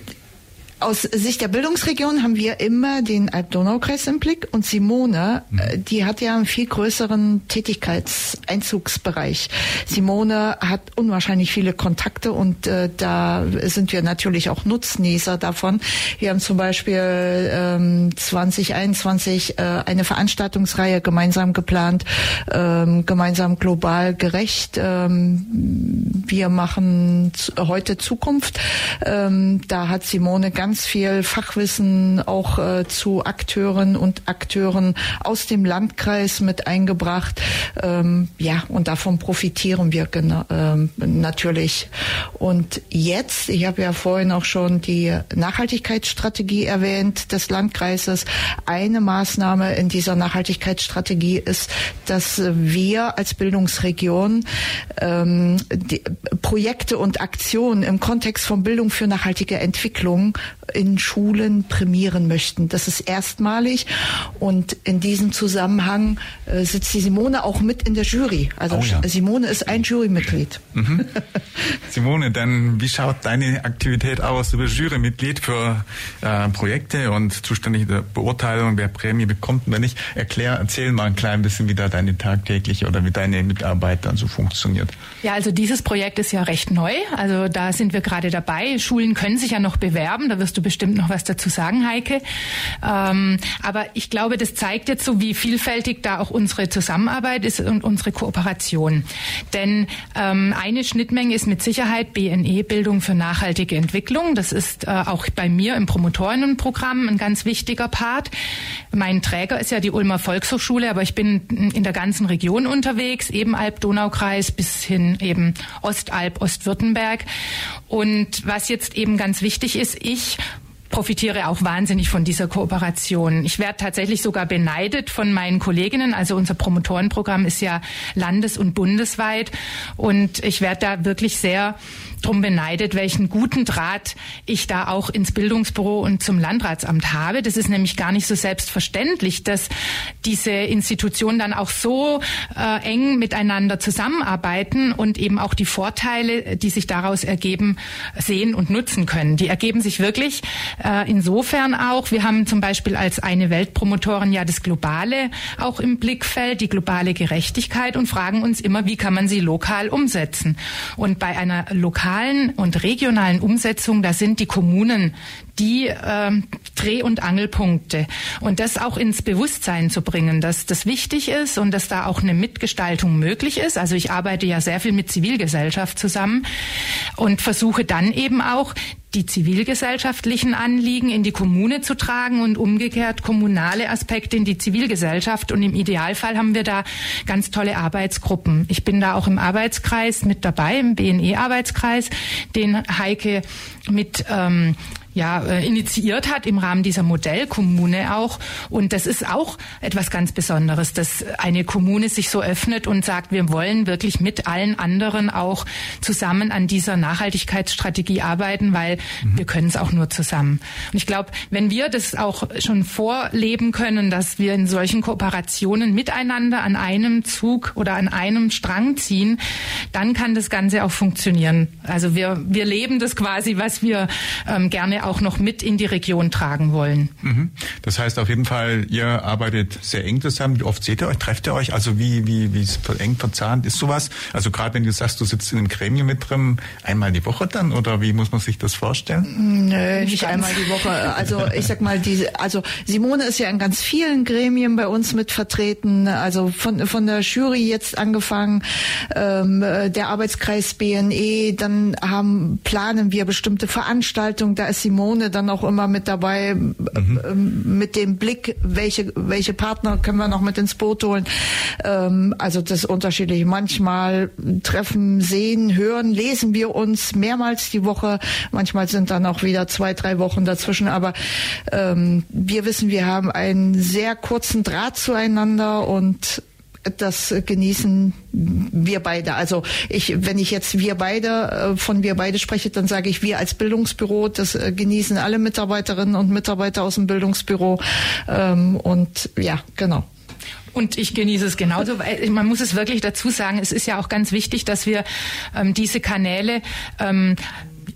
aus Sicht der Bildungsregion haben wir immer den Alb-Donau-Kreis im Blick und Simone, mhm. Äh, die hat ja einen viel größeren Tätigkeitseinzugsbereich. Simone hat unwahrscheinlich viele Kontakte und äh, da sind wir natürlich auch Nutznießer davon. Wir haben zum Beispiel ähm, 2021 äh, eine Veranstaltungsreihe gemeinsam geplant, ähm, gemeinsam global gerecht. Ähm, wir machen heute Zukunft. Ähm, da hat Simone ganz ganz viel Fachwissen auch äh, zu Akteuren und Akteuren aus dem Landkreis mit eingebracht. Ähm, ja, und davon profitieren wir ähm, natürlich. Und jetzt, ich habe ja vorhin auch schon die Nachhaltigkeitsstrategie erwähnt des Landkreises. Eine Maßnahme in dieser Nachhaltigkeitsstrategie ist, dass wir als Bildungsregion ähm, Projekte und Aktionen im Kontext von Bildung für nachhaltige Entwicklung in Schulen prämieren möchten. Das ist erstmalig und in diesem Zusammenhang äh, sitzt die Simone auch mit in der Jury. Also oh ja. Simone ist ein Jurymitglied. Mhm. Simone, dann wie schaut deine Aktivität aus? Du bist Jurymitglied für äh, Projekte und zuständige Beurteilung, wer Prämie bekommt und wer nicht. Erklär, erzähl mal ein klein bisschen, wie da deine tagtägliche oder wie deine Mitarbeit dann so funktioniert. Ja, also dieses Projekt ist ja recht neu. Also da sind wir gerade dabei. Schulen können sich ja noch bewerben. Da wirst du bestimmt noch was dazu sagen, Heike. Ähm, aber ich glaube, das zeigt jetzt so, wie vielfältig da auch unsere Zusammenarbeit ist und unsere Kooperation. Denn ähm, eine Schnittmenge ist mit Sicherheit BNE Bildung für nachhaltige Entwicklung. Das ist äh, auch bei mir im Promotorinnenprogramm ein ganz wichtiger Part. Mein Träger ist ja die Ulmer Volkshochschule, aber ich bin in der ganzen Region unterwegs, eben Alb-Donau-Kreis bis hin eben Ostalb, Ostwürttemberg. Und was jetzt eben ganz wichtig ist, ich profitiere auch wahnsinnig von dieser Kooperation. Ich werde tatsächlich sogar beneidet von meinen Kolleginnen. Also unser Promotorenprogramm ist ja landes- und bundesweit. Und ich werde da wirklich sehr drum beneidet, welchen guten Draht ich da auch ins Bildungsbüro und zum Landratsamt habe. Das ist nämlich gar nicht so selbstverständlich, dass diese Institutionen dann auch so äh, eng miteinander zusammenarbeiten und eben auch die Vorteile, die sich daraus ergeben, sehen und nutzen können. Die ergeben sich wirklich äh, insofern auch. Wir haben zum Beispiel als eine Weltpromotorin ja das Globale auch im Blickfeld, die globale Gerechtigkeit und fragen uns immer, wie kann man sie lokal umsetzen. Und bei einer lokalen lokalen und regionalen Umsetzung, da sind die Kommunen die äh, Dreh- und Angelpunkte. Und das auch ins Bewusstsein zu bringen, dass das wichtig ist und dass da auch eine Mitgestaltung möglich ist. Also ich arbeite ja sehr viel mit Zivilgesellschaft zusammen und versuche dann eben auch die zivilgesellschaftlichen Anliegen in die Kommune zu tragen und umgekehrt kommunale Aspekte in die Zivilgesellschaft. Und im Idealfall haben wir da ganz tolle Arbeitsgruppen. Ich bin da auch im Arbeitskreis mit dabei, im BNE-Arbeitskreis, den Heike mit ähm, ja, äh, initiiert hat im Rahmen dieser Modellkommune auch. Und das ist auch etwas ganz Besonderes, dass eine Kommune sich so öffnet und sagt, wir wollen wirklich mit allen anderen auch zusammen an dieser Nachhaltigkeitsstrategie arbeiten, weil mhm. wir können es auch nur zusammen. Und ich glaube, wenn wir das auch schon vorleben können, dass wir in solchen Kooperationen miteinander an einem Zug oder an einem Strang ziehen, dann kann das Ganze auch funktionieren. Also wir, wir leben das quasi, was wir ähm, gerne Auch noch mit in die Region tragen wollen. Mhm. Das heißt auf jeden Fall, ihr arbeitet sehr eng zusammen. Wie oft seht ihr euch? Trefft ihr euch? Also wie, wie, wie eng verzahnt ist sowas? Also gerade wenn du sagst, du sitzt in einem Gremium mit drin, einmal die Woche dann oder wie muss man sich das vorstellen? Nö, nicht einmal die Woche. Also ich sag mal, diese, also Simone ist ja in ganz vielen Gremien bei uns mit vertreten. Also von, von der Jury jetzt angefangen, ähm, der Arbeitskreis BNE, dann haben, planen wir bestimmte Veranstaltungen. Da ist Simone dann auch immer mit dabei, mhm. ähm, mit dem Blick, welche, welche Partner können wir noch mit ins Boot holen. Ähm, also das ist unterschiedlich. Manchmal treffen, sehen, hören, lesen wir uns mehrmals die Woche. Manchmal sind dann auch wieder zwei, drei Wochen dazwischen. Aber ähm, wir wissen, wir haben einen sehr kurzen Draht zueinander und das genießen wir beide. Also ich, wenn ich jetzt wir beide äh, von wir beide spreche, dann sage ich wir als Bildungsbüro. Das äh, genießen alle Mitarbeiterinnen und Mitarbeiter aus dem Bildungsbüro. Ähm, und ja, genau. Und ich genieße es genauso, weil man muss es wirklich dazu sagen, es ist ja auch ganz wichtig, dass wir ähm, diese Kanäle ähm,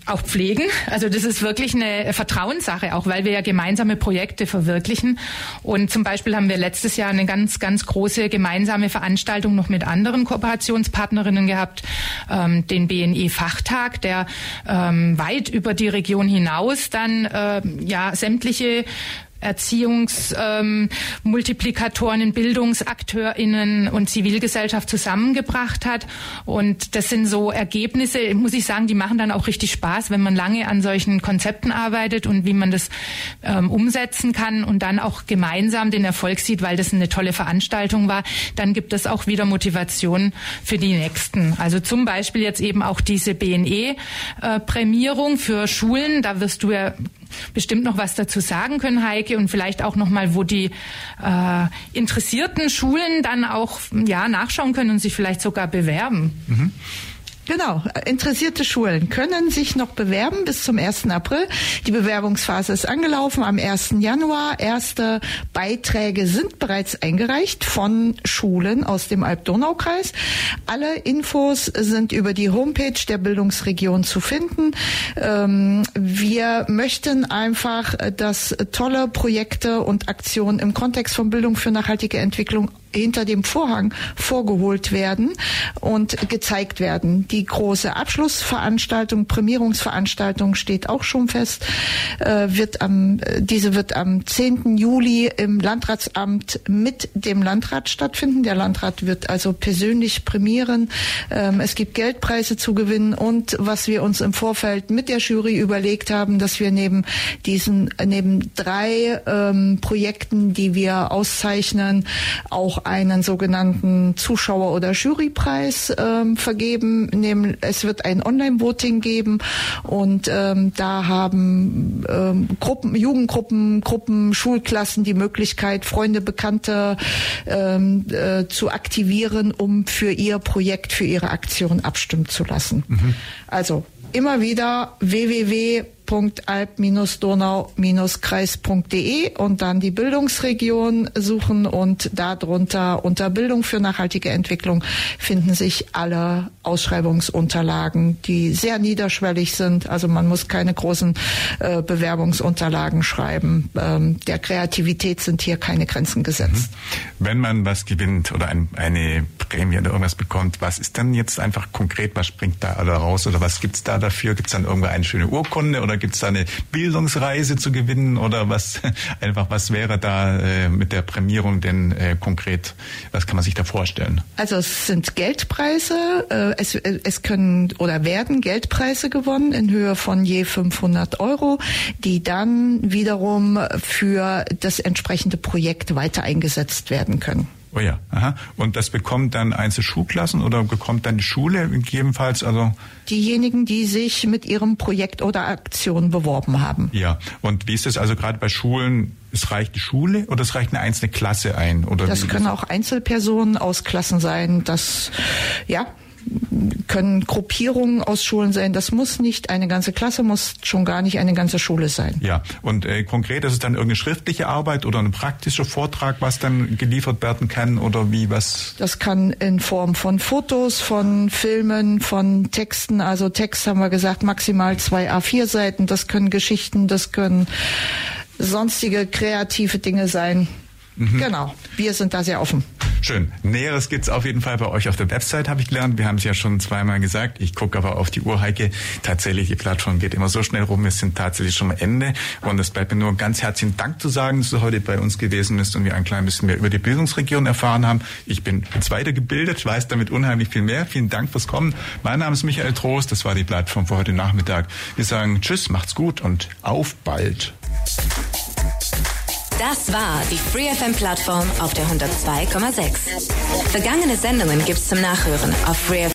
auch pflegen. Also das ist wirklich eine Vertrauenssache, auch weil wir ja gemeinsame Projekte verwirklichen. Und zum Beispiel haben wir letztes Jahr eine ganz, ganz große gemeinsame Veranstaltung noch mit anderen Kooperationspartnerinnen gehabt, ähm, den BNE-Fachtag, der ähm, weit über die Region hinaus dann äh, ja sämtliche Erziehungsmultiplikatoren, ähm, BildungsakteurInnen und Zivilgesellschaft zusammengebracht hat. Und das sind so Ergebnisse, muss ich sagen, die machen dann auch richtig Spaß, wenn man lange an solchen Konzepten arbeitet und wie man das ähm, umsetzen kann und dann auch gemeinsam den Erfolg sieht, weil das eine tolle Veranstaltung war. Dann gibt es auch wieder Motivation für die nächsten. Also zum Beispiel jetzt eben auch diese BNE-Prämierung äh, für Schulen. Da wirst du ja bestimmt noch was dazu sagen können, Heike, und vielleicht auch noch mal, wo die äh, interessierten Schulen dann auch ja nachschauen können und sich vielleicht sogar bewerben. Mhm. Genau, interessierte Schulen können sich noch bewerben bis zum 1. April. Die Bewerbungsphase ist angelaufen am 1. Januar. Erste Beiträge sind bereits eingereicht von Schulen aus dem Alb-Donau-Kreis. Alle Infos sind über die Homepage der Bildungsregion zu finden. Ähm, wir möchten einfach, dass tolle Projekte und Aktionen im Kontext von Bildung für nachhaltige Entwicklung hinter dem Vorhang vorgeholt werden und gezeigt werden. Die große Abschlussveranstaltung, Prämierungsveranstaltung steht auch schon fest. Äh, wird am, diese wird am 10. Juli im Landratsamt mit dem Landrat stattfinden. Der Landrat wird also persönlich prämieren. Ähm, es gibt Geldpreise zu gewinnen und was wir uns im Vorfeld mit der Jury überlegt haben, dass wir neben diesen, neben drei ähm, Projekten, die wir auszeichnen, auch einen sogenannten Zuschauer- oder Jurypreis ähm, vergeben. Es wird ein Online-Voting geben und ähm, da haben ähm, Gruppen, Jugendgruppen, Gruppen, Schulklassen die Möglichkeit, Freunde, Bekannte ähm, äh, zu aktivieren, um für ihr Projekt, für ihre Aktion abstimmen zu lassen. Mhm. Also immer wieder www www.alp-donau-kreis.de und dann die Bildungsregion suchen und darunter unter Bildung für nachhaltige Entwicklung finden sich alle Ausschreibungsunterlagen, die sehr niederschwellig sind. Also man muss keine großen äh, Bewerbungsunterlagen schreiben. Ähm, der Kreativität sind hier keine Grenzen gesetzt. Mhm. Wenn man was gewinnt oder ein, eine Prämie oder irgendwas bekommt, was ist dann jetzt einfach konkret, was springt da raus oder was gibt's da dafür? Gibt's dann irgendwo eine schöne Urkunde oder gibt es da eine Bildungsreise zu gewinnen oder was einfach was wäre da äh, mit der Prämierung denn äh, konkret? Was kann man sich da vorstellen? Also es sind Geldpreise, äh, es, äh, es können oder werden Geldpreise gewonnen in Höhe von je 500 Euro, die dann wiederum für das entsprechende Projekt weiter eingesetzt werden können. Oh ja, aha. Und das bekommt dann einzelne Schulklassen oder bekommt dann die Schule gegebenenfalls? Also diejenigen, die sich mit ihrem Projekt oder Aktion beworben haben. Ja. Und wie ist es also gerade bei Schulen? Es reicht die Schule oder es reicht eine einzelne Klasse ein? Oder das können das? auch Einzelpersonen aus Klassen sein. Das ja können Gruppierungen aus Schulen sein. Das muss nicht eine ganze Klasse, muss schon gar nicht eine ganze Schule sein. Ja, und äh, konkret ist es dann irgendeine schriftliche Arbeit oder ein praktischer Vortrag, was dann geliefert werden kann oder wie was? Das kann in Form von Fotos, von Filmen, von Texten. Also Text haben wir gesagt maximal zwei A4-Seiten. Das können Geschichten, das können sonstige kreative Dinge sein. Mhm. Genau, wir sind da sehr offen. Schön. Näheres gibt's auf jeden Fall bei euch auf der Website, habe ich gelernt. Wir haben es ja schon zweimal gesagt. Ich gucke aber auf die Uhr, Heike. Tatsächlich, die Plattform geht immer so schnell rum. Wir sind tatsächlich schon am Ende. Und es bleibt mir nur ganz herzlichen Dank zu sagen, dass du heute bei uns gewesen bist und wir ein klein bisschen mehr über die Bildungsregion erfahren haben. Ich bin jetzt weitergebildet, weiß damit unheimlich viel mehr. Vielen Dank fürs Kommen. Mein Name ist Michael Trost. Das war die Plattform für heute Nachmittag. Wir sagen Tschüss, macht's gut und auf bald. Das war die FreeFM-Plattform auf der 102,6. Vergangene Sendungen gibt's zum Nachhören auf FreeFM.